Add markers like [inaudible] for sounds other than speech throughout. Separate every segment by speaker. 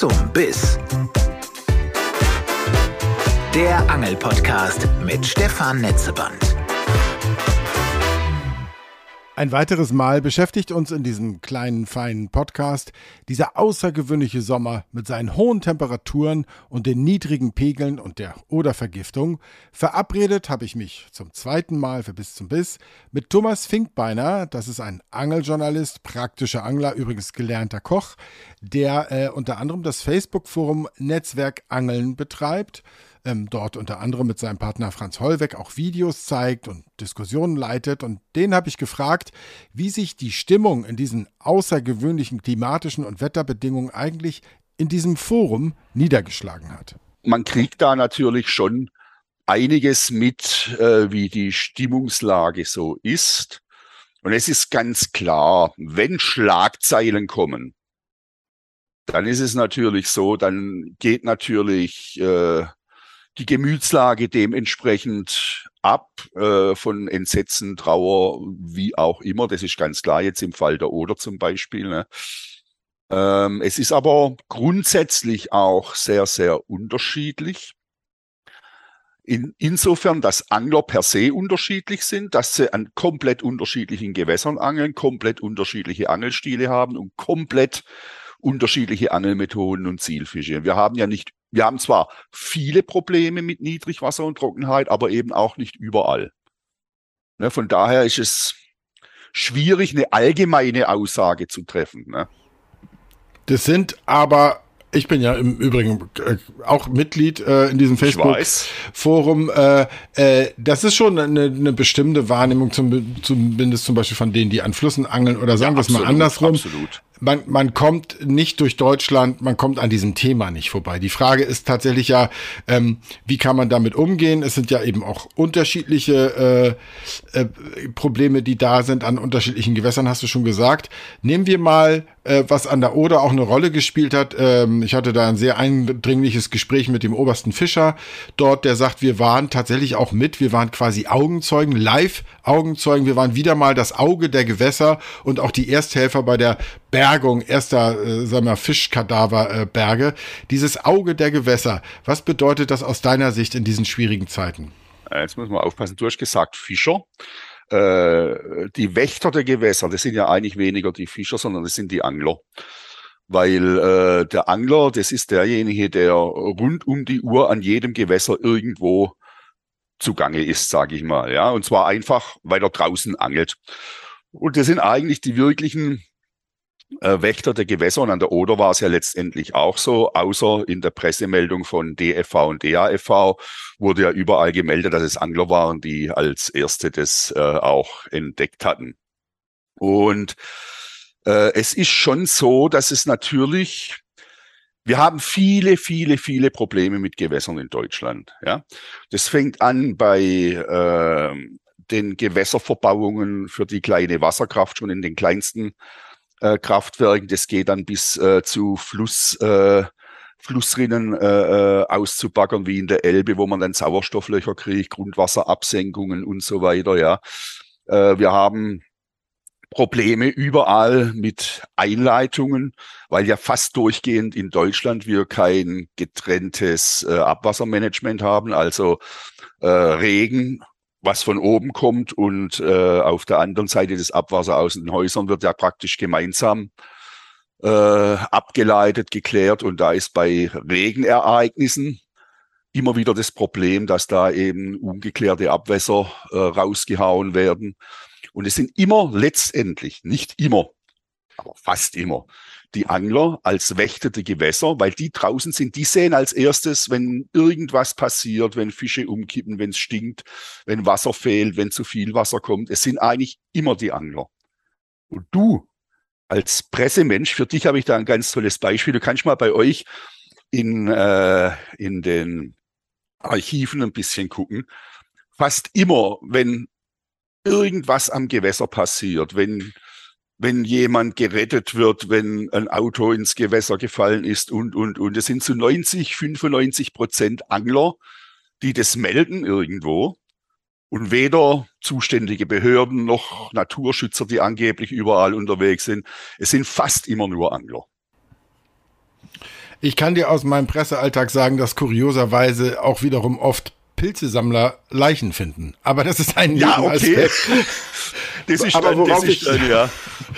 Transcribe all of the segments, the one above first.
Speaker 1: zum Biss. Der Angelpodcast mit Stefan Netzeband.
Speaker 2: Ein weiteres Mal beschäftigt uns in diesem kleinen, feinen Podcast dieser außergewöhnliche Sommer mit seinen hohen Temperaturen und den niedrigen Pegeln und der Odervergiftung. Verabredet habe ich mich zum zweiten Mal für Bis zum Biss mit Thomas Finkbeiner. Das ist ein Angeljournalist, praktischer Angler, übrigens gelernter Koch, der äh, unter anderem das Facebook-Forum Netzwerk Angeln betreibt ähm, dort unter anderem mit seinem Partner Franz Hollweg auch Videos zeigt und Diskussionen leitet. Und den habe ich gefragt, wie sich die Stimmung in diesen außergewöhnlichen klimatischen und Wetterbedingungen eigentlich in diesem Forum niedergeschlagen hat.
Speaker 3: Man kriegt da natürlich schon einiges mit, äh, wie die Stimmungslage so ist. Und es ist ganz klar, wenn Schlagzeilen kommen, dann ist es natürlich so, dann geht natürlich äh, die Gemütslage dementsprechend ab äh, von Entsetzen, Trauer, wie auch immer. Das ist ganz klar jetzt im Fall der Oder zum Beispiel. Ne? Ähm, es ist aber grundsätzlich auch sehr, sehr unterschiedlich. In, insofern, dass Angler per se unterschiedlich sind, dass sie an komplett unterschiedlichen Gewässern angeln, komplett unterschiedliche Angelstile haben und komplett unterschiedliche Angelmethoden und Zielfische. Wir haben ja nicht wir haben zwar viele Probleme mit Niedrigwasser und Trockenheit, aber eben auch nicht überall. Ne, von daher ist es schwierig, eine allgemeine Aussage zu treffen. Ne?
Speaker 2: Das sind aber ich bin ja im Übrigen äh, auch Mitglied äh, in diesem Facebook-Forum. Äh, äh, das ist schon eine, eine bestimmte Wahrnehmung, zum, zumindest zum Beispiel von denen, die an Flüssen angeln oder sagen wir es mal andersrum. Absolut man, man kommt nicht durch Deutschland, man kommt an diesem Thema nicht vorbei. Die Frage ist tatsächlich ja, ähm, wie kann man damit umgehen? Es sind ja eben auch unterschiedliche äh, äh, Probleme, die da sind an unterschiedlichen Gewässern, hast du schon gesagt. Nehmen wir mal, äh, was an der Oder auch eine Rolle gespielt hat. Ähm, ich hatte da ein sehr eindringliches Gespräch mit dem obersten Fischer dort, der sagt, wir waren tatsächlich auch mit, wir waren quasi Augenzeugen, live Augenzeugen, wir waren wieder mal das Auge der Gewässer und auch die Ersthelfer bei der Bergung erster äh, sagen wir, Fischkadaverberge. Äh, Dieses Auge der Gewässer, was bedeutet das aus deiner Sicht in diesen schwierigen Zeiten?
Speaker 3: Jetzt muss man aufpassen, du hast gesagt Fischer. Äh, die Wächter der Gewässer, das sind ja eigentlich weniger die Fischer, sondern das sind die Angler. Weil äh, der Angler, das ist derjenige, der rund um die Uhr an jedem Gewässer irgendwo zugange ist, sage ich mal. Ja, und zwar einfach, weil er draußen angelt. Und das sind eigentlich die wirklichen äh, Wächter der Gewässer. Und an der Oder war es ja letztendlich auch so, außer in der Pressemeldung von DFV und DAFV wurde ja überall gemeldet, dass es Angler waren, die als erste das äh, auch entdeckt hatten. Und äh, es ist schon so, dass es natürlich wir haben viele, viele, viele Probleme mit Gewässern in Deutschland. Ja, das fängt an bei äh, den Gewässerverbauungen für die kleine Wasserkraft schon in den kleinsten äh, Kraftwerken. Das geht dann bis äh, zu Fluss, äh, Flussrinnen äh, äh, auszubaggern, wie in der Elbe, wo man dann Sauerstofflöcher kriegt, Grundwasserabsenkungen und so weiter. Ja, äh, wir haben Probleme überall mit Einleitungen, weil ja fast durchgehend in Deutschland wir kein getrenntes äh, Abwassermanagement haben, also äh, Regen was von oben kommt und äh, auf der anderen Seite das Abwasser aus den Häusern wird ja praktisch gemeinsam äh, abgeleitet, geklärt und da ist bei Regenereignissen immer wieder das Problem, dass da eben ungeklärte Abwässer äh, rausgehauen werden. Und es sind immer letztendlich, nicht immer, aber fast immer, die Angler als Wächter der Gewässer, weil die draußen sind, die sehen als erstes, wenn irgendwas passiert, wenn Fische umkippen, wenn es stinkt, wenn Wasser fehlt, wenn zu viel Wasser kommt. Es sind eigentlich immer die Angler. Und du als Pressemensch, für dich habe ich da ein ganz tolles Beispiel. Du kannst mal bei euch in, äh, in den Archiven ein bisschen gucken. Fast immer, wenn irgendwas am Gewässer passiert, wenn wenn jemand gerettet wird, wenn ein Auto ins Gewässer gefallen ist und, und, und. Es sind zu 90, 95 Prozent Angler, die das melden irgendwo. Und weder zuständige Behörden noch Naturschützer, die angeblich überall unterwegs sind. Es sind fast immer nur Angler.
Speaker 2: Ich kann dir aus meinem Pressealltag sagen, dass kurioserweise auch wiederum oft Pilzesammler Leichen finden. Aber das ist ein
Speaker 3: ja, okay. das ist
Speaker 2: Aber worauf das ist, ich, ja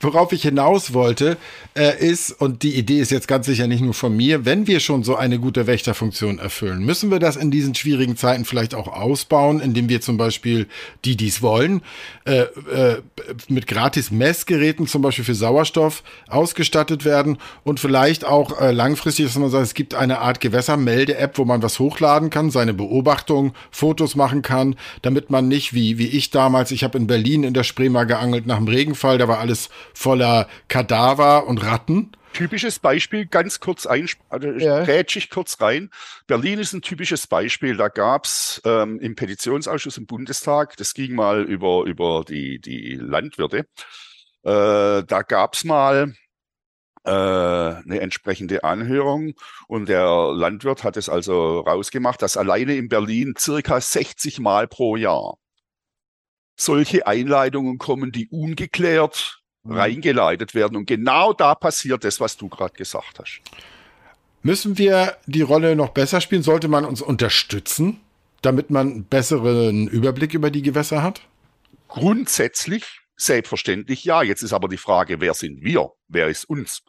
Speaker 2: worauf ich hinaus wollte, äh, ist, und die Idee ist jetzt ganz sicher nicht nur von mir, wenn wir schon so eine gute Wächterfunktion erfüllen, müssen wir das in diesen schwierigen Zeiten vielleicht auch ausbauen, indem wir zum Beispiel die, die es wollen, äh, äh, mit gratis Messgeräten zum Beispiel für Sauerstoff ausgestattet werden und vielleicht auch äh, langfristig, dass man sagt, es gibt eine Art Gewässermelde-App, wo man was hochladen kann, seine Beobachtung, Fotos machen kann, damit man nicht wie, wie ich damals, ich habe in Berlin in der Spreema geangelt nach dem Regenfall, da war alles voller Kadaver und Ratten.
Speaker 3: Typisches Beispiel, ganz kurz ein, also ja. ich kurz rein. Berlin ist ein typisches Beispiel. Da gab's ähm, im Petitionsausschuss im Bundestag, das ging mal über, über die, die Landwirte, äh, da gab's mal äh, eine entsprechende Anhörung und der Landwirt hat es also rausgemacht, dass alleine in Berlin circa 60 Mal pro Jahr solche Einleitungen kommen, die ungeklärt Mhm. reingeleitet werden. Und genau da passiert das, was du gerade gesagt hast.
Speaker 2: Müssen wir die Rolle noch besser spielen? Sollte man uns unterstützen, damit man einen besseren Überblick über die Gewässer hat?
Speaker 3: Grundsätzlich, selbstverständlich ja. Jetzt ist aber die Frage, wer sind wir? Wer ist uns?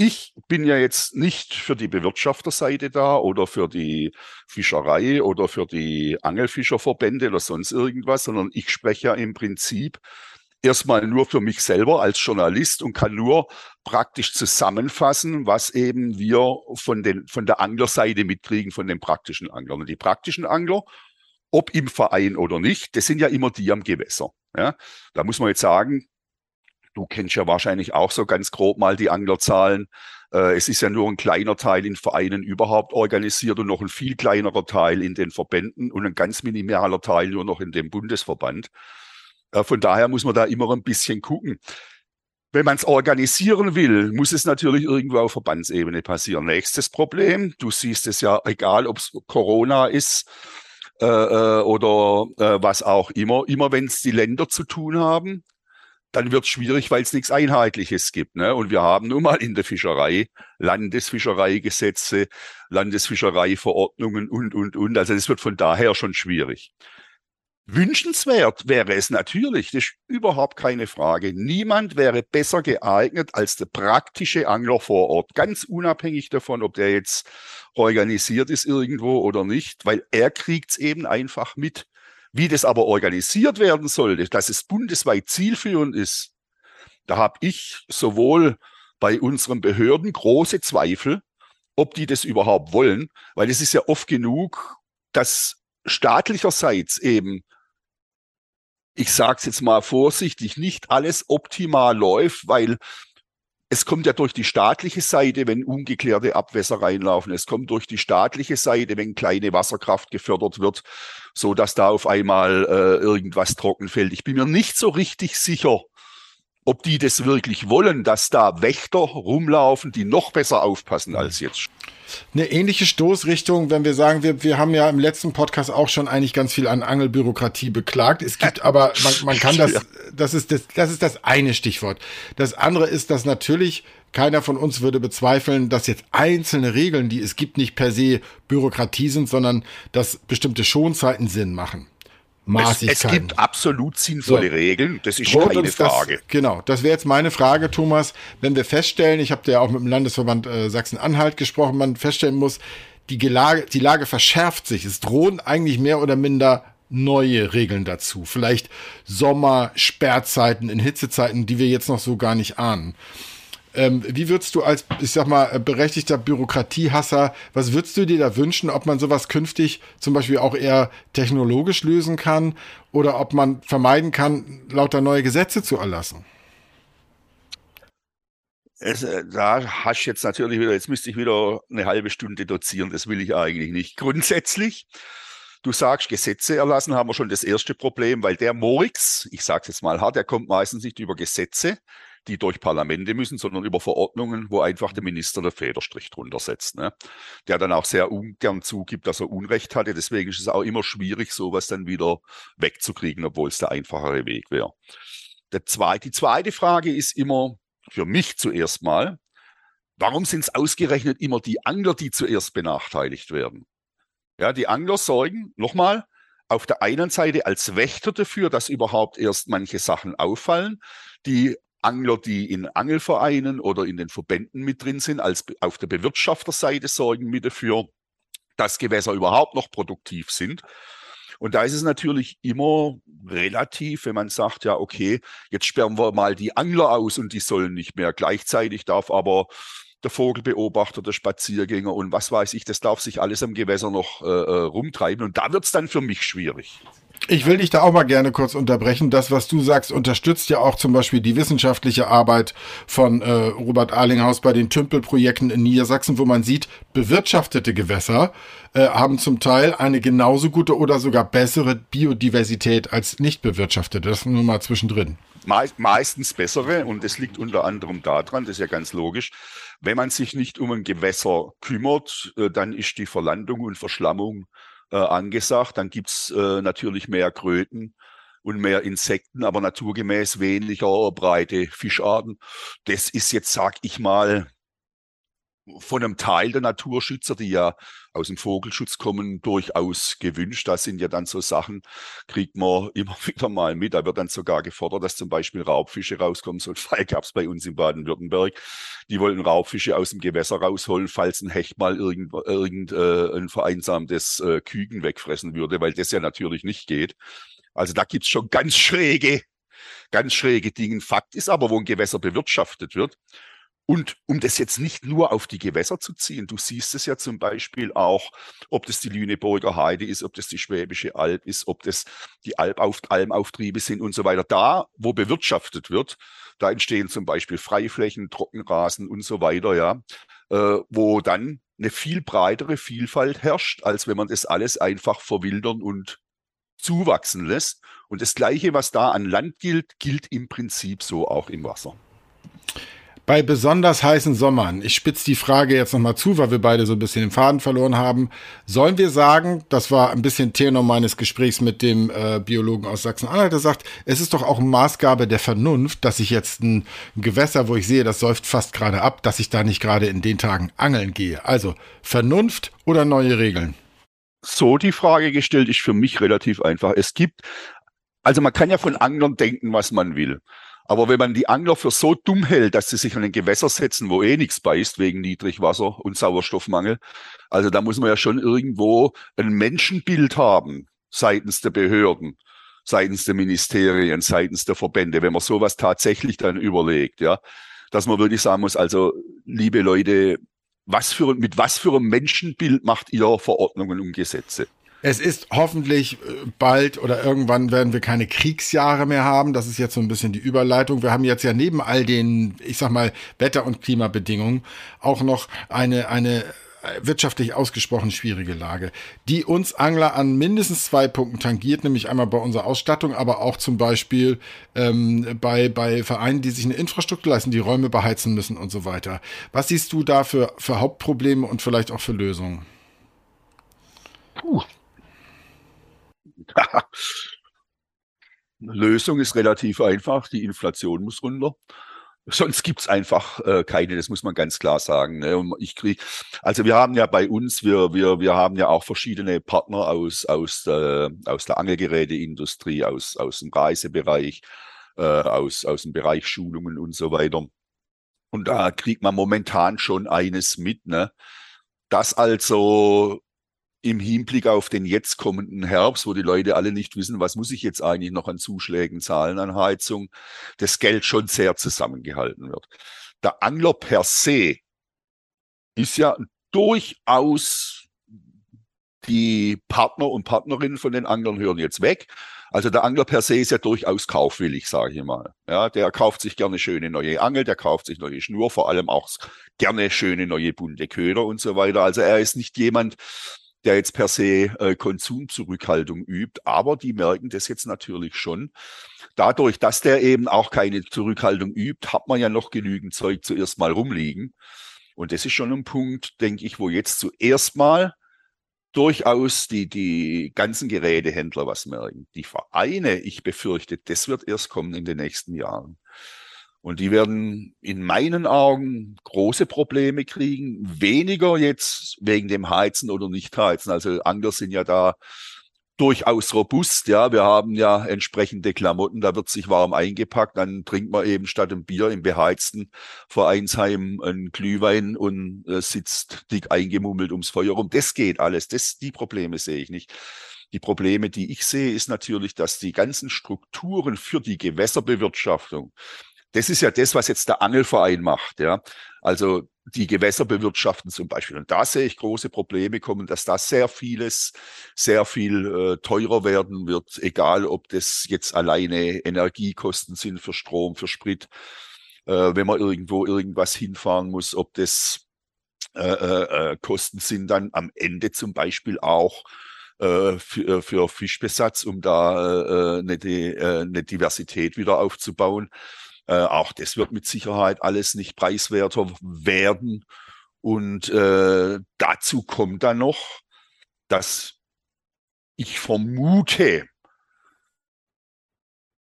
Speaker 3: Ich bin ja jetzt nicht für die Bewirtschafterseite da oder für die Fischerei oder für die Angelfischerverbände oder sonst irgendwas, sondern ich spreche ja im Prinzip erstmal nur für mich selber als Journalist und kann nur praktisch zusammenfassen, was eben wir von, den, von der Anglerseite mitkriegen, von den praktischen Anglern. Und die praktischen Angler, ob im Verein oder nicht, das sind ja immer die am Gewässer. Ja? Da muss man jetzt sagen, du kennst ja wahrscheinlich auch so ganz grob mal die Anglerzahlen. Äh, es ist ja nur ein kleiner Teil in Vereinen überhaupt organisiert und noch ein viel kleinerer Teil in den Verbänden und ein ganz minimaler Teil nur noch in dem Bundesverband. Von daher muss man da immer ein bisschen gucken. Wenn man es organisieren will, muss es natürlich irgendwo auf Verbandsebene passieren. Nächstes Problem, du siehst es ja, egal ob es Corona ist äh, äh, oder äh, was auch immer, immer wenn es die Länder zu tun haben, dann wird es schwierig, weil es nichts Einheitliches gibt. Ne? Und wir haben nun mal in der Fischerei Landesfischereigesetze, Landesfischereiverordnungen und, und, und. Also das wird von daher schon schwierig. Wünschenswert wäre es natürlich, das ist überhaupt keine Frage. Niemand wäre besser geeignet als der praktische Angler vor Ort, ganz unabhängig davon, ob der jetzt organisiert ist irgendwo oder nicht, weil er kriegt es eben einfach mit. Wie das aber organisiert werden sollte, dass es bundesweit zielführend ist, da habe ich sowohl bei unseren Behörden große Zweifel, ob die das überhaupt wollen, weil es ist ja oft genug, dass staatlicherseits eben ich sage es jetzt mal vorsichtig, nicht alles optimal läuft, weil es kommt ja durch die staatliche Seite, wenn ungeklärte Abwässer reinlaufen. Es kommt durch die staatliche Seite, wenn kleine Wasserkraft gefördert wird, so dass da auf einmal äh, irgendwas trocken fällt. Ich bin mir nicht so richtig sicher, ob die das wirklich wollen, dass da Wächter rumlaufen, die noch besser aufpassen als jetzt.
Speaker 2: Eine ähnliche Stoßrichtung, wenn wir sagen, wir, wir haben ja im letzten Podcast auch schon eigentlich ganz viel an Angelbürokratie beklagt. Es gibt [laughs] aber, man, man kann das, das ist das, das ist das eine Stichwort. Das andere ist, dass natürlich keiner von uns würde bezweifeln, dass jetzt einzelne Regeln, die es gibt, nicht per se Bürokratie sind, sondern dass bestimmte Schonzeiten Sinn machen.
Speaker 3: Maßigkeiten. Es, es gibt absolut sinnvolle so. Regeln, das ist Droht keine Frage.
Speaker 2: Das, genau, das wäre jetzt meine Frage, Thomas. Wenn wir feststellen, ich habe ja auch mit dem Landesverband äh, Sachsen-Anhalt gesprochen, man feststellen muss, die Lage, die Lage verschärft sich. Es drohen eigentlich mehr oder minder neue Regeln dazu. Vielleicht Sommer, Sperrzeiten in Hitzezeiten, die wir jetzt noch so gar nicht ahnen. Ähm, wie würdest du als, ich sag mal, berechtigter Bürokratiehasser, was würdest du dir da wünschen, ob man sowas künftig zum Beispiel auch eher technologisch lösen kann oder ob man vermeiden kann, lauter neue Gesetze zu erlassen?
Speaker 3: Es, äh, da hast du jetzt natürlich wieder, jetzt müsste ich wieder eine halbe Stunde dozieren, das will ich eigentlich nicht. Grundsätzlich, du sagst, Gesetze erlassen, haben wir schon das erste Problem, weil der Morix, ich sage es jetzt mal hart, der kommt meistens nicht über Gesetze, die durch Parlamente müssen, sondern über Verordnungen, wo einfach der Minister der Federstrich drunter setzt. Ne? Der dann auch sehr ungern zugibt, dass er Unrecht hatte. Deswegen ist es auch immer schwierig, sowas dann wieder wegzukriegen, obwohl es der einfachere Weg wäre. Die zweite Frage ist immer für mich zuerst mal, warum sind es ausgerechnet immer die Angler, die zuerst benachteiligt werden? Ja, die Angler sorgen, nochmal, auf der einen Seite als Wächter dafür, dass überhaupt erst manche Sachen auffallen. Die Angler, die in Angelvereinen oder in den Verbänden mit drin sind, als auf der Bewirtschafterseite sorgen mit dafür, dass Gewässer überhaupt noch produktiv sind. Und da ist es natürlich immer relativ, wenn man sagt, ja, okay, jetzt sperren wir mal die Angler aus und die sollen nicht mehr. Gleichzeitig darf aber der Vogelbeobachter, der Spaziergänger und was weiß ich, das darf sich alles am Gewässer noch äh, äh rumtreiben. Und da wird es dann für mich schwierig.
Speaker 2: Ich will dich da auch mal gerne kurz unterbrechen. Das, was du sagst, unterstützt ja auch zum Beispiel die wissenschaftliche Arbeit von äh, Robert Arlinghaus bei den Tümpelprojekten in Niedersachsen, wo man sieht, bewirtschaftete Gewässer äh, haben zum Teil eine genauso gute oder sogar bessere Biodiversität als nicht bewirtschaftete. Das nur mal zwischendrin.
Speaker 3: Me meistens bessere und das liegt unter anderem daran, das ist ja ganz logisch, wenn man sich nicht um ein Gewässer kümmert, äh, dann ist die Verlandung und Verschlammung äh, angesagt. Dann gibt's äh, natürlich mehr Kröten und mehr Insekten, aber naturgemäß weniger breite Fischarten. Das ist jetzt, sag ich mal, von einem Teil der Naturschützer, die ja aus dem Vogelschutz kommen, durchaus gewünscht. Da sind ja dann so Sachen, kriegt man [laughs] immer wieder mal mit. Da wird dann sogar gefordert, dass zum Beispiel Raubfische rauskommen. So [laughs] ein Fall gab es bei uns in Baden-Württemberg. Die wollten Raubfische aus dem Gewässer rausholen, falls ein Hecht mal irgendein irgend, äh, ein vereinsamtes äh, Küken wegfressen würde, weil das ja natürlich nicht geht. Also da gibt's schon ganz schräge, ganz schräge Dinge. Fakt ist aber, wo ein Gewässer bewirtschaftet wird, und um das jetzt nicht nur auf die Gewässer zu ziehen, du siehst es ja zum Beispiel auch, ob das die Lüneburger Heide ist, ob das die Schwäbische Alb ist, ob das die Albauf Almauftriebe sind und so weiter. Da, wo bewirtschaftet wird, da entstehen zum Beispiel Freiflächen, Trockenrasen und so weiter, ja, äh, wo dann eine viel breitere Vielfalt herrscht, als wenn man das alles einfach verwildern und zuwachsen lässt. Und das Gleiche, was da an Land gilt, gilt im Prinzip so auch im Wasser.
Speaker 2: Bei besonders heißen Sommern, ich spitze die Frage jetzt nochmal zu, weil wir beide so ein bisschen den Faden verloren haben. Sollen wir sagen, das war ein bisschen Tenor meines Gesprächs mit dem äh, Biologen aus Sachsen-Anhalt, der sagt, es ist doch auch Maßgabe der Vernunft, dass ich jetzt ein, ein Gewässer, wo ich sehe, das säuft fast gerade ab, dass ich da nicht gerade in den Tagen angeln gehe. Also Vernunft oder neue Regeln?
Speaker 3: So die Frage gestellt ist für mich relativ einfach. Es gibt, also man kann ja von Anglern denken, was man will. Aber wenn man die Angler für so dumm hält, dass sie sich an ein Gewässer setzen, wo eh nichts beißt wegen Niedrigwasser und Sauerstoffmangel, also da muss man ja schon irgendwo ein Menschenbild haben seitens der Behörden, seitens der Ministerien, seitens der Verbände, wenn man sowas tatsächlich dann überlegt, ja, dass man wirklich sagen muss, also liebe Leute, was für, mit was für einem Menschenbild macht ihr Verordnungen und Gesetze?
Speaker 2: Es ist hoffentlich äh, bald oder irgendwann werden wir keine Kriegsjahre mehr haben. Das ist jetzt so ein bisschen die Überleitung. Wir haben jetzt ja neben all den, ich sag mal, Wetter- und Klimabedingungen auch noch eine, eine wirtschaftlich ausgesprochen schwierige Lage, die uns Angler an mindestens zwei Punkten tangiert, nämlich einmal bei unserer Ausstattung, aber auch zum Beispiel ähm, bei, bei Vereinen, die sich eine Infrastruktur leisten, die Räume beheizen müssen und so weiter. Was siehst du da für, für Hauptprobleme und vielleicht auch für Lösungen?
Speaker 3: Puh, [laughs] Lösung ist relativ einfach. Die Inflation muss runter. Sonst gibt's einfach äh, keine, das muss man ganz klar sagen. Ne? Und ich krieg, also wir haben ja bei uns, wir, wir, wir haben ja auch verschiedene Partner aus, aus, äh, aus der Angelgeräteindustrie, aus, aus dem Reisebereich, äh, aus, aus dem Bereich Schulungen und so weiter. Und da kriegt man momentan schon eines mit, ne? dass also im Hinblick auf den jetzt kommenden Herbst, wo die Leute alle nicht wissen, was muss ich jetzt eigentlich noch an Zuschlägen zahlen an Heizung, das Geld schon sehr zusammengehalten wird. Der Angler per se ist ja durchaus die Partner und Partnerinnen von den Anglern hören jetzt weg. Also der Angler per se ist ja durchaus kaufwillig, sage ich mal. Ja, der kauft sich gerne schöne neue Angel, der kauft sich neue Schnur, vor allem auch gerne schöne neue bunte Köder und so weiter. Also er ist nicht jemand, der jetzt per se äh, Konsumzurückhaltung übt, aber die merken das jetzt natürlich schon. Dadurch, dass der eben auch keine Zurückhaltung übt, hat man ja noch genügend Zeug zuerst mal rumliegen. Und das ist schon ein Punkt, denke ich, wo jetzt zuerst mal durchaus die, die ganzen Gerätehändler was merken. Die Vereine, ich befürchte, das wird erst kommen in den nächsten Jahren. Und die werden in meinen Augen große Probleme kriegen. Weniger jetzt wegen dem Heizen oder Nicht-Heizen. Also Angler sind ja da durchaus robust. Ja, wir haben ja entsprechende Klamotten, da wird sich warm eingepackt, dann trinkt man eben statt ein Bier im beheizten Vereinsheim ein Glühwein und äh, sitzt dick eingemummelt ums Feuer rum. Das geht alles. Das, die Probleme sehe ich nicht. Die Probleme, die ich sehe, ist natürlich, dass die ganzen Strukturen für die Gewässerbewirtschaftung, das ist ja das, was jetzt der Angelverein macht, ja. Also die Gewässer bewirtschaften zum Beispiel. Und da sehe ich große Probleme kommen, dass da sehr vieles, sehr viel äh, teurer werden wird, egal ob das jetzt alleine Energiekosten sind für Strom, für Sprit, äh, wenn man irgendwo irgendwas hinfahren muss, ob das äh, äh, äh Kosten sind dann am Ende zum Beispiel auch äh, für, für Fischbesatz, um da eine, eine Diversität wieder aufzubauen. Äh, auch das wird mit Sicherheit alles nicht preiswerter werden. Und äh, dazu kommt dann noch, dass ich vermute,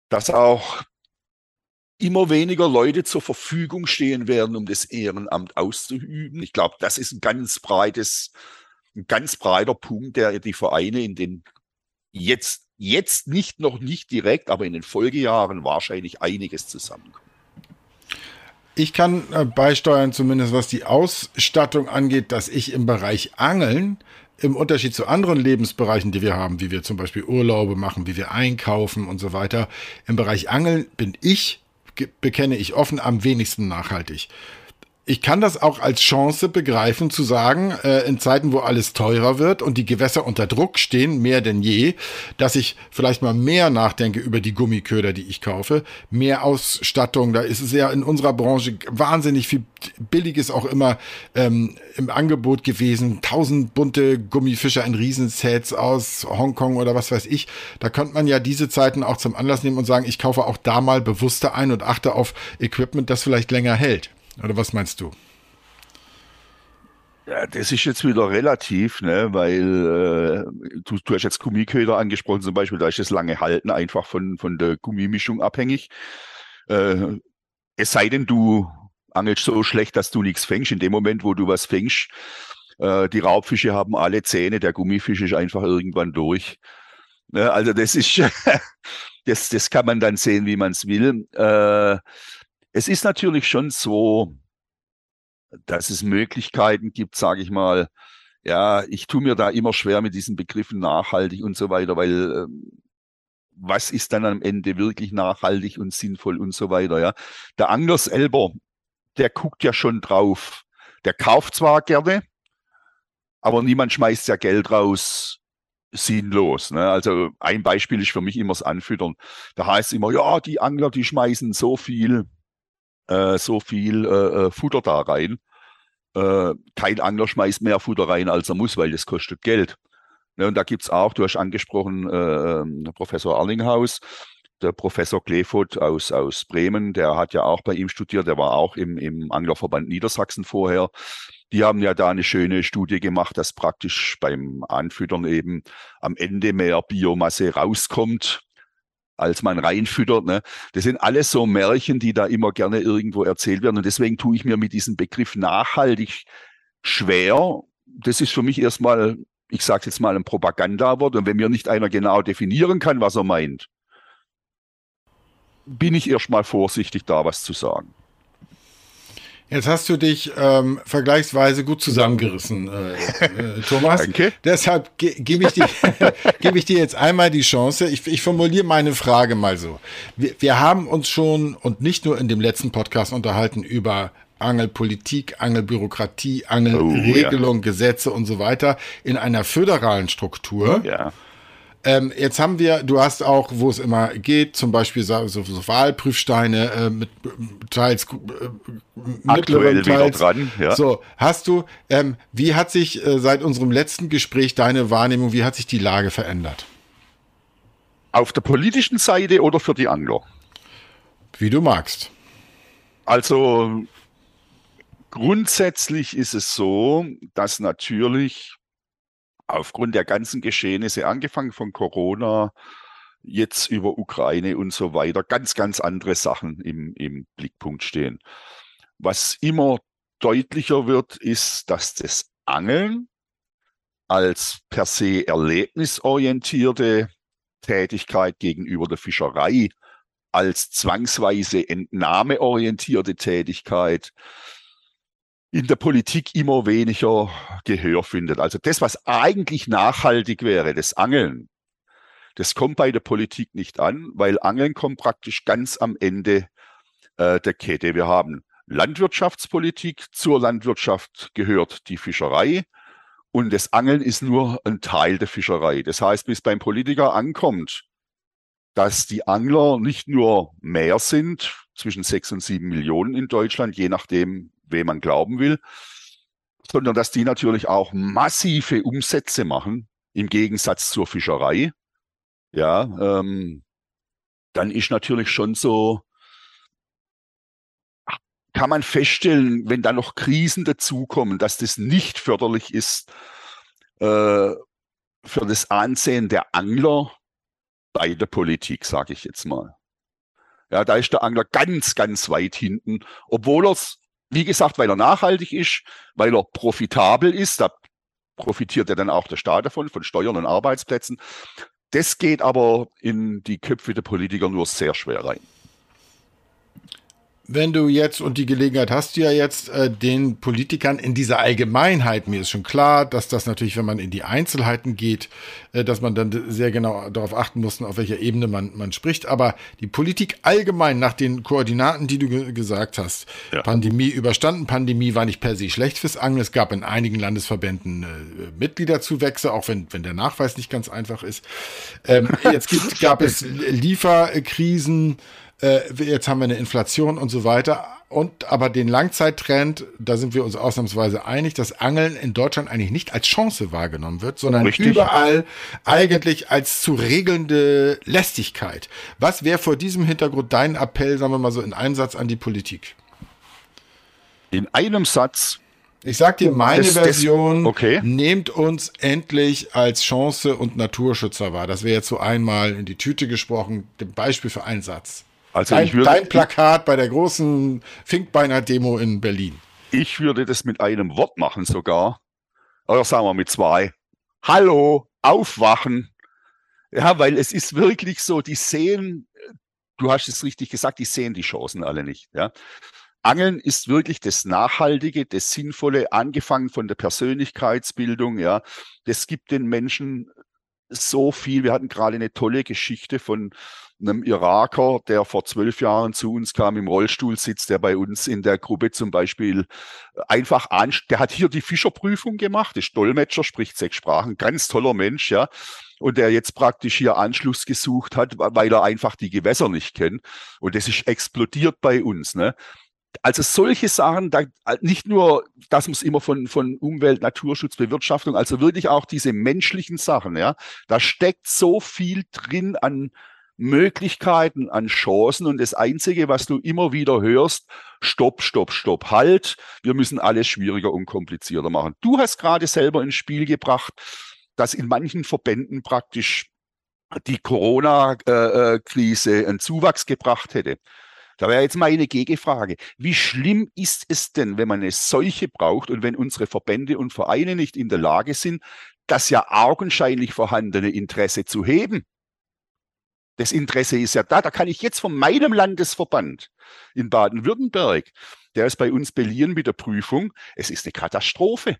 Speaker 3: dass auch immer weniger Leute zur Verfügung stehen werden, um das Ehrenamt auszuüben. Ich glaube, das ist ein ganz breites, ein ganz breiter Punkt, der die Vereine in den jetzt jetzt nicht noch nicht direkt, aber in den Folgejahren wahrscheinlich einiges zusammenkommt.
Speaker 2: Ich kann äh, beisteuern, zumindest was die Ausstattung angeht, dass ich im Bereich Angeln im Unterschied zu anderen Lebensbereichen, die wir haben, wie wir zum Beispiel Urlaube machen, wie wir einkaufen und so weiter, im Bereich Angeln bin ich, bekenne ich offen, am wenigsten nachhaltig ich kann das auch als Chance begreifen, zu sagen, äh, in Zeiten, wo alles teurer wird und die Gewässer unter Druck stehen, mehr denn je, dass ich vielleicht mal mehr nachdenke über die Gummiköder, die ich kaufe, mehr Ausstattung. Da ist es ja in unserer Branche wahnsinnig viel Billiges auch immer ähm, im Angebot gewesen. Tausend bunte Gummifischer in Riesensets aus Hongkong oder was weiß ich. Da könnte man ja diese Zeiten auch zum Anlass nehmen und sagen, ich kaufe auch da mal bewusster ein und achte auf Equipment, das vielleicht länger hält. Oder was meinst du?
Speaker 3: Ja, das ist jetzt wieder relativ, ne, weil äh, du, du hast jetzt Gummiköder angesprochen zum Beispiel, da ist das lange Halten einfach von, von der Gummimischung abhängig. Äh, es sei denn, du angelst so schlecht, dass du nichts fängst. In dem Moment, wo du was fängst, äh, die Raubfische haben alle Zähne, der Gummifisch ist einfach irgendwann durch. Ne, also das ist, [laughs] das, das kann man dann sehen, wie man es will. Äh, es ist natürlich schon so, dass es Möglichkeiten gibt, sage ich mal, ja, ich tue mir da immer schwer mit diesen Begriffen nachhaltig und so weiter, weil ähm, was ist dann am Ende wirklich nachhaltig und sinnvoll und so weiter, ja. Der Angler selber, der guckt ja schon drauf. Der kauft zwar gerne, aber niemand schmeißt ja Geld raus sinnlos. Ne? Also ein Beispiel ist für mich immer das Anfüttern. Da heißt es immer, ja, die Angler, die schmeißen so viel äh, so viel äh, äh, Futter da rein. Äh, kein Angler schmeißt mehr Futter rein, als er muss, weil das kostet Geld. Ja, und da gibt's auch, du hast angesprochen, äh, ähm, Professor Arlinghaus, der Professor Kleefurt aus, aus Bremen, der hat ja auch bei ihm studiert, der war auch im, im Anglerverband Niedersachsen vorher. Die haben ja da eine schöne Studie gemacht, dass praktisch beim Anfüttern eben am Ende mehr Biomasse rauskommt, als man reinfüttert. Ne? Das sind alles so Märchen, die da immer gerne irgendwo erzählt werden. Und deswegen tue ich mir mit diesem Begriff nachhaltig schwer. Das ist für mich erstmal, ich sage jetzt mal, ein Propagandawort. Und wenn mir nicht einer genau definieren kann, was er meint, bin ich erstmal vorsichtig, da was zu sagen.
Speaker 2: Jetzt hast du dich ähm, vergleichsweise gut zusammengerissen, äh, äh, Thomas. [laughs] Danke. Deshalb ge gebe ich, dir, [laughs] geb ich dir jetzt einmal die Chance. Ich, ich formuliere meine Frage mal so. Wir, wir haben uns schon und nicht nur in dem letzten Podcast unterhalten über Angelpolitik, Angelbürokratie, Angelregelung, oh, ja. Gesetze und so weiter in einer föderalen Struktur. Ja. Ähm, jetzt haben wir, du hast auch, wo es immer geht, zum Beispiel so, so Wahlprüfsteine äh, mit teils
Speaker 3: äh, mittleren teils. Dran,
Speaker 2: ja. So, hast du, ähm, wie hat sich äh, seit unserem letzten Gespräch deine Wahrnehmung, wie hat sich die Lage verändert?
Speaker 3: Auf der politischen Seite oder für die Angler?
Speaker 2: Wie du magst.
Speaker 3: Also grundsätzlich ist es so, dass natürlich aufgrund der ganzen Geschehnisse, angefangen von Corona, jetzt über Ukraine und so weiter ganz, ganz andere Sachen im, im Blickpunkt stehen. Was immer deutlicher wird, ist, dass das Angeln als per se erlebnisorientierte Tätigkeit gegenüber der Fischerei, als zwangsweise entnahmeorientierte Tätigkeit in der Politik immer weniger Gehör findet. Also das, was eigentlich nachhaltig wäre, das Angeln, das kommt bei der Politik nicht an, weil Angeln kommt praktisch ganz am Ende äh, der Kette. Wir haben Landwirtschaftspolitik, zur Landwirtschaft gehört die Fischerei und das Angeln ist nur ein Teil der Fischerei. Das heißt, bis beim Politiker ankommt, dass die Angler nicht nur mehr sind, zwischen sechs und sieben Millionen in Deutschland, je nachdem, wem man glauben will, sondern dass die natürlich auch massive Umsätze machen, im Gegensatz zur Fischerei. Ja, ähm, dann ist natürlich schon so, kann man feststellen, wenn da noch Krisen dazukommen, dass das nicht förderlich ist äh, für das Ansehen der Angler bei der Politik, sage ich jetzt mal. Ja, da ist der Angler ganz, ganz weit hinten, obwohl er es, wie gesagt, weil er nachhaltig ist, weil er profitabel ist, da profitiert ja dann auch der Staat davon, von Steuern und Arbeitsplätzen. Das geht aber in die Köpfe der Politiker nur sehr schwer rein
Speaker 2: wenn du jetzt, und die Gelegenheit hast du ja jetzt, äh, den Politikern in dieser Allgemeinheit, mir ist schon klar, dass das natürlich, wenn man in die Einzelheiten geht, äh, dass man dann sehr genau darauf achten muss, auf welcher Ebene man, man spricht, aber die Politik allgemein nach den Koordinaten, die du ge gesagt hast, ja. Pandemie überstanden, Pandemie war nicht per se schlecht fürs Angeln, es gab in einigen Landesverbänden äh, Mitgliederzuwächse, auch wenn, wenn der Nachweis nicht ganz einfach ist. Ähm, jetzt gibt, [laughs] gab es Lieferkrisen, äh, jetzt haben wir eine Inflation und so weiter. Und aber den Langzeittrend, da sind wir uns ausnahmsweise einig, dass Angeln in Deutschland eigentlich nicht als Chance wahrgenommen wird, sondern Richtig. überall eigentlich als zu regelnde Lästigkeit. Was wäre vor diesem Hintergrund dein Appell, sagen wir mal so in einem Satz an die Politik?
Speaker 3: In einem Satz.
Speaker 2: Ich sag dir meine das, Version. Das, okay. Nehmt uns endlich als Chance und Naturschützer wahr. Das wäre jetzt so einmal in die Tüte gesprochen. Beispiel für einen Satz. Also dein, ich würde, dein Plakat bei der großen Finkbeiner Demo in Berlin.
Speaker 3: Ich würde das mit einem Wort machen sogar. Oder sagen wir mit zwei. Hallo, aufwachen. Ja, weil es ist wirklich so, die sehen, du hast es richtig gesagt, die sehen die Chancen alle nicht. Ja. Angeln ist wirklich das Nachhaltige, das Sinnvolle, angefangen von der Persönlichkeitsbildung. Ja, das gibt den Menschen so viel. Wir hatten gerade eine tolle Geschichte von einem Iraker, der vor zwölf Jahren zu uns kam, im Rollstuhl sitzt, der bei uns in der Gruppe zum Beispiel einfach an, der hat hier die Fischerprüfung gemacht, ist Dolmetscher, spricht sechs Sprachen, ganz toller Mensch, ja. Und der jetzt praktisch hier Anschluss gesucht hat, weil er einfach die Gewässer nicht kennt. Und das ist explodiert bei uns, ne? Also solche Sachen, da, nicht nur, das muss immer von, von Umwelt, Naturschutz, Bewirtschaftung, also wirklich auch diese menschlichen Sachen, ja. Da steckt so viel drin an, Möglichkeiten, an Chancen und das Einzige, was du immer wieder hörst, stopp, stopp, stopp, halt, wir müssen alles schwieriger und komplizierter machen. Du hast gerade selber ins Spiel gebracht, dass in manchen Verbänden praktisch die Corona-Krise einen Zuwachs gebracht hätte. Da wäre jetzt meine Gegenfrage. Wie schlimm ist es denn, wenn man eine Seuche braucht und wenn unsere Verbände und Vereine nicht in der Lage sind, das ja augenscheinlich vorhandene Interesse zu heben? Das Interesse ist ja da. Da kann ich jetzt von meinem Landesverband in Baden-Württemberg, der ist bei uns beliehen mit der Prüfung, es ist eine Katastrophe.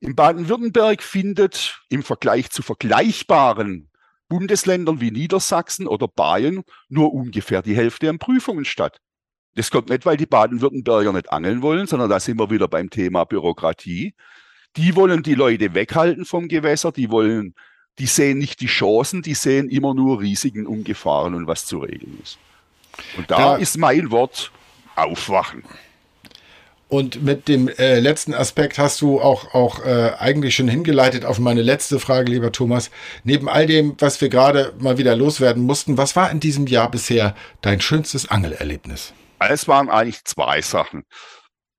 Speaker 3: In Baden-Württemberg findet im Vergleich zu vergleichbaren Bundesländern wie Niedersachsen oder Bayern nur ungefähr die Hälfte an Prüfungen statt. Das kommt nicht, weil die Baden-Württemberger nicht angeln wollen, sondern da sind wir wieder beim Thema Bürokratie. Die wollen die Leute weghalten vom Gewässer, die wollen die sehen nicht die Chancen, die sehen immer nur Risiken und Gefahren und was zu regeln ist. Und da, da ist mein Wort aufwachen.
Speaker 2: Und mit dem äh, letzten Aspekt hast du auch, auch äh, eigentlich schon hingeleitet auf meine letzte Frage, lieber Thomas. Neben all dem, was wir gerade mal wieder loswerden mussten, was war in diesem Jahr bisher dein schönstes Angelerlebnis?
Speaker 3: Es waren eigentlich zwei Sachen.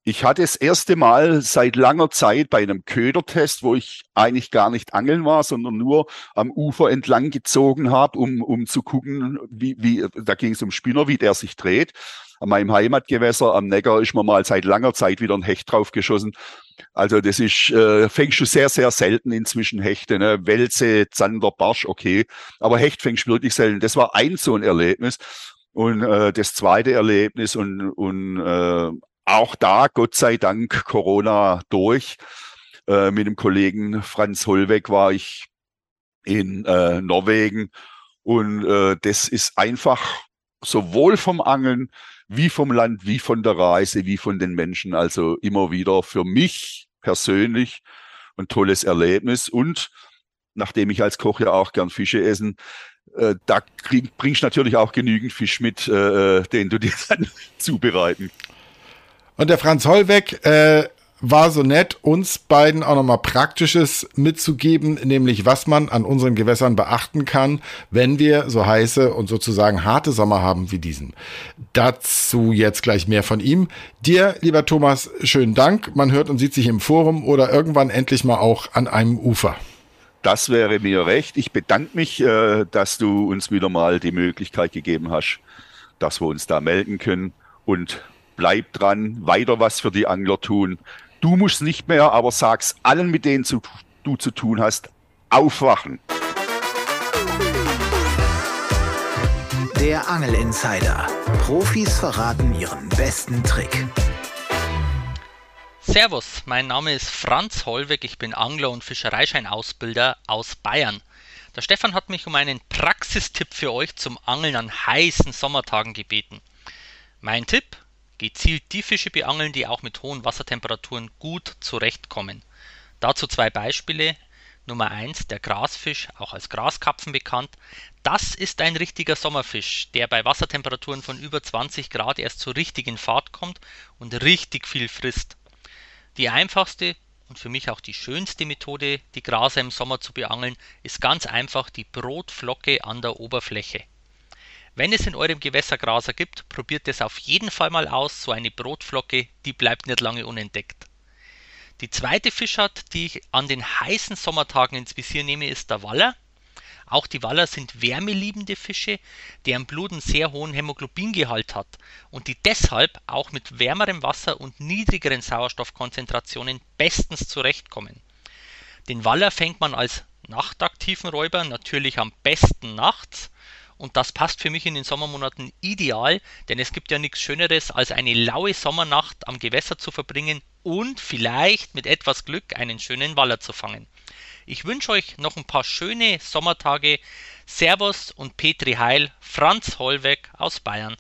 Speaker 3: Ich hatte das erste Mal seit langer Zeit bei einem Ködertest, wo ich eigentlich gar nicht angeln war, sondern nur am Ufer entlang gezogen habe, um, um zu gucken, wie, wie da ging es um Spinner, wie der sich dreht. An meinem Heimatgewässer am Neckar ist mir mal seit langer Zeit wieder ein Hecht draufgeschossen. Also das ist, äh, fängst du sehr, sehr selten inzwischen Hechte. Ne? Wälze, Zander, Barsch, okay. Aber Hecht fängst du wirklich selten. Das war ein so ein Erlebnis. Und äh, das zweite Erlebnis und, und äh, auch da, Gott sei Dank, Corona durch. Äh, mit dem Kollegen Franz Hollweg war ich in äh, Norwegen und äh, das ist einfach sowohl vom Angeln wie vom Land, wie von der Reise, wie von den Menschen. Also immer wieder für mich persönlich ein tolles Erlebnis. Und nachdem ich als Koch ja auch gern Fische essen, äh, da krieg, bringst du natürlich auch genügend Fisch mit, äh, äh den du dir dann [laughs] zubereiten
Speaker 2: und der Franz Hollweg äh, war so nett, uns beiden auch nochmal Praktisches mitzugeben, nämlich was man an unseren Gewässern beachten kann, wenn wir so heiße und sozusagen harte Sommer haben wie diesen. Dazu jetzt gleich mehr von ihm. Dir, lieber Thomas, schönen Dank. Man hört und sieht sich im Forum oder irgendwann endlich mal auch an einem Ufer.
Speaker 3: Das wäre mir recht. Ich bedanke mich, äh, dass du uns wieder mal die Möglichkeit gegeben hast, dass wir uns da melden können und bleib dran, weiter was für die Angler tun. Du musst nicht mehr, aber sag's allen, mit denen zu, du zu tun hast, aufwachen.
Speaker 1: Der Angel Insider. Profis verraten ihren besten Trick.
Speaker 4: Servus, mein Name ist Franz Hollweg, ich bin Angler und Fischereischeinausbilder aus Bayern. Der Stefan hat mich um einen Praxistipp für euch zum Angeln an heißen Sommertagen gebeten. Mein Tipp, Gezielt die Fische beangeln, die auch mit hohen Wassertemperaturen gut zurechtkommen. Dazu zwei Beispiele. Nummer 1, der Grasfisch, auch als Graskapfen bekannt. Das ist ein richtiger Sommerfisch, der bei Wassertemperaturen von über 20 Grad erst zur richtigen Fahrt kommt und richtig viel frisst. Die einfachste und für mich auch die schönste Methode, die Graser im Sommer zu beangeln, ist ganz einfach die Brotflocke an der Oberfläche. Wenn es in eurem Gewässer Graser gibt, probiert es auf jeden Fall mal aus. So eine Brotflocke, die bleibt nicht lange unentdeckt. Die zweite Fischart, die ich an den heißen Sommertagen ins Visier nehme, ist der Waller. Auch die Waller sind wärmeliebende Fische, deren Blut einen sehr hohen Hämoglobingehalt hat und die deshalb auch mit wärmerem Wasser und niedrigeren Sauerstoffkonzentrationen bestens zurechtkommen. Den Waller fängt man als nachtaktiven Räuber natürlich am besten nachts und das passt für mich in den Sommermonaten ideal, denn es gibt ja nichts Schöneres, als eine laue Sommernacht am Gewässer zu verbringen und vielleicht mit etwas Glück einen schönen Waller zu fangen. Ich wünsche euch noch ein paar schöne Sommertage. Servus und Petri Heil, Franz Hollweg aus Bayern.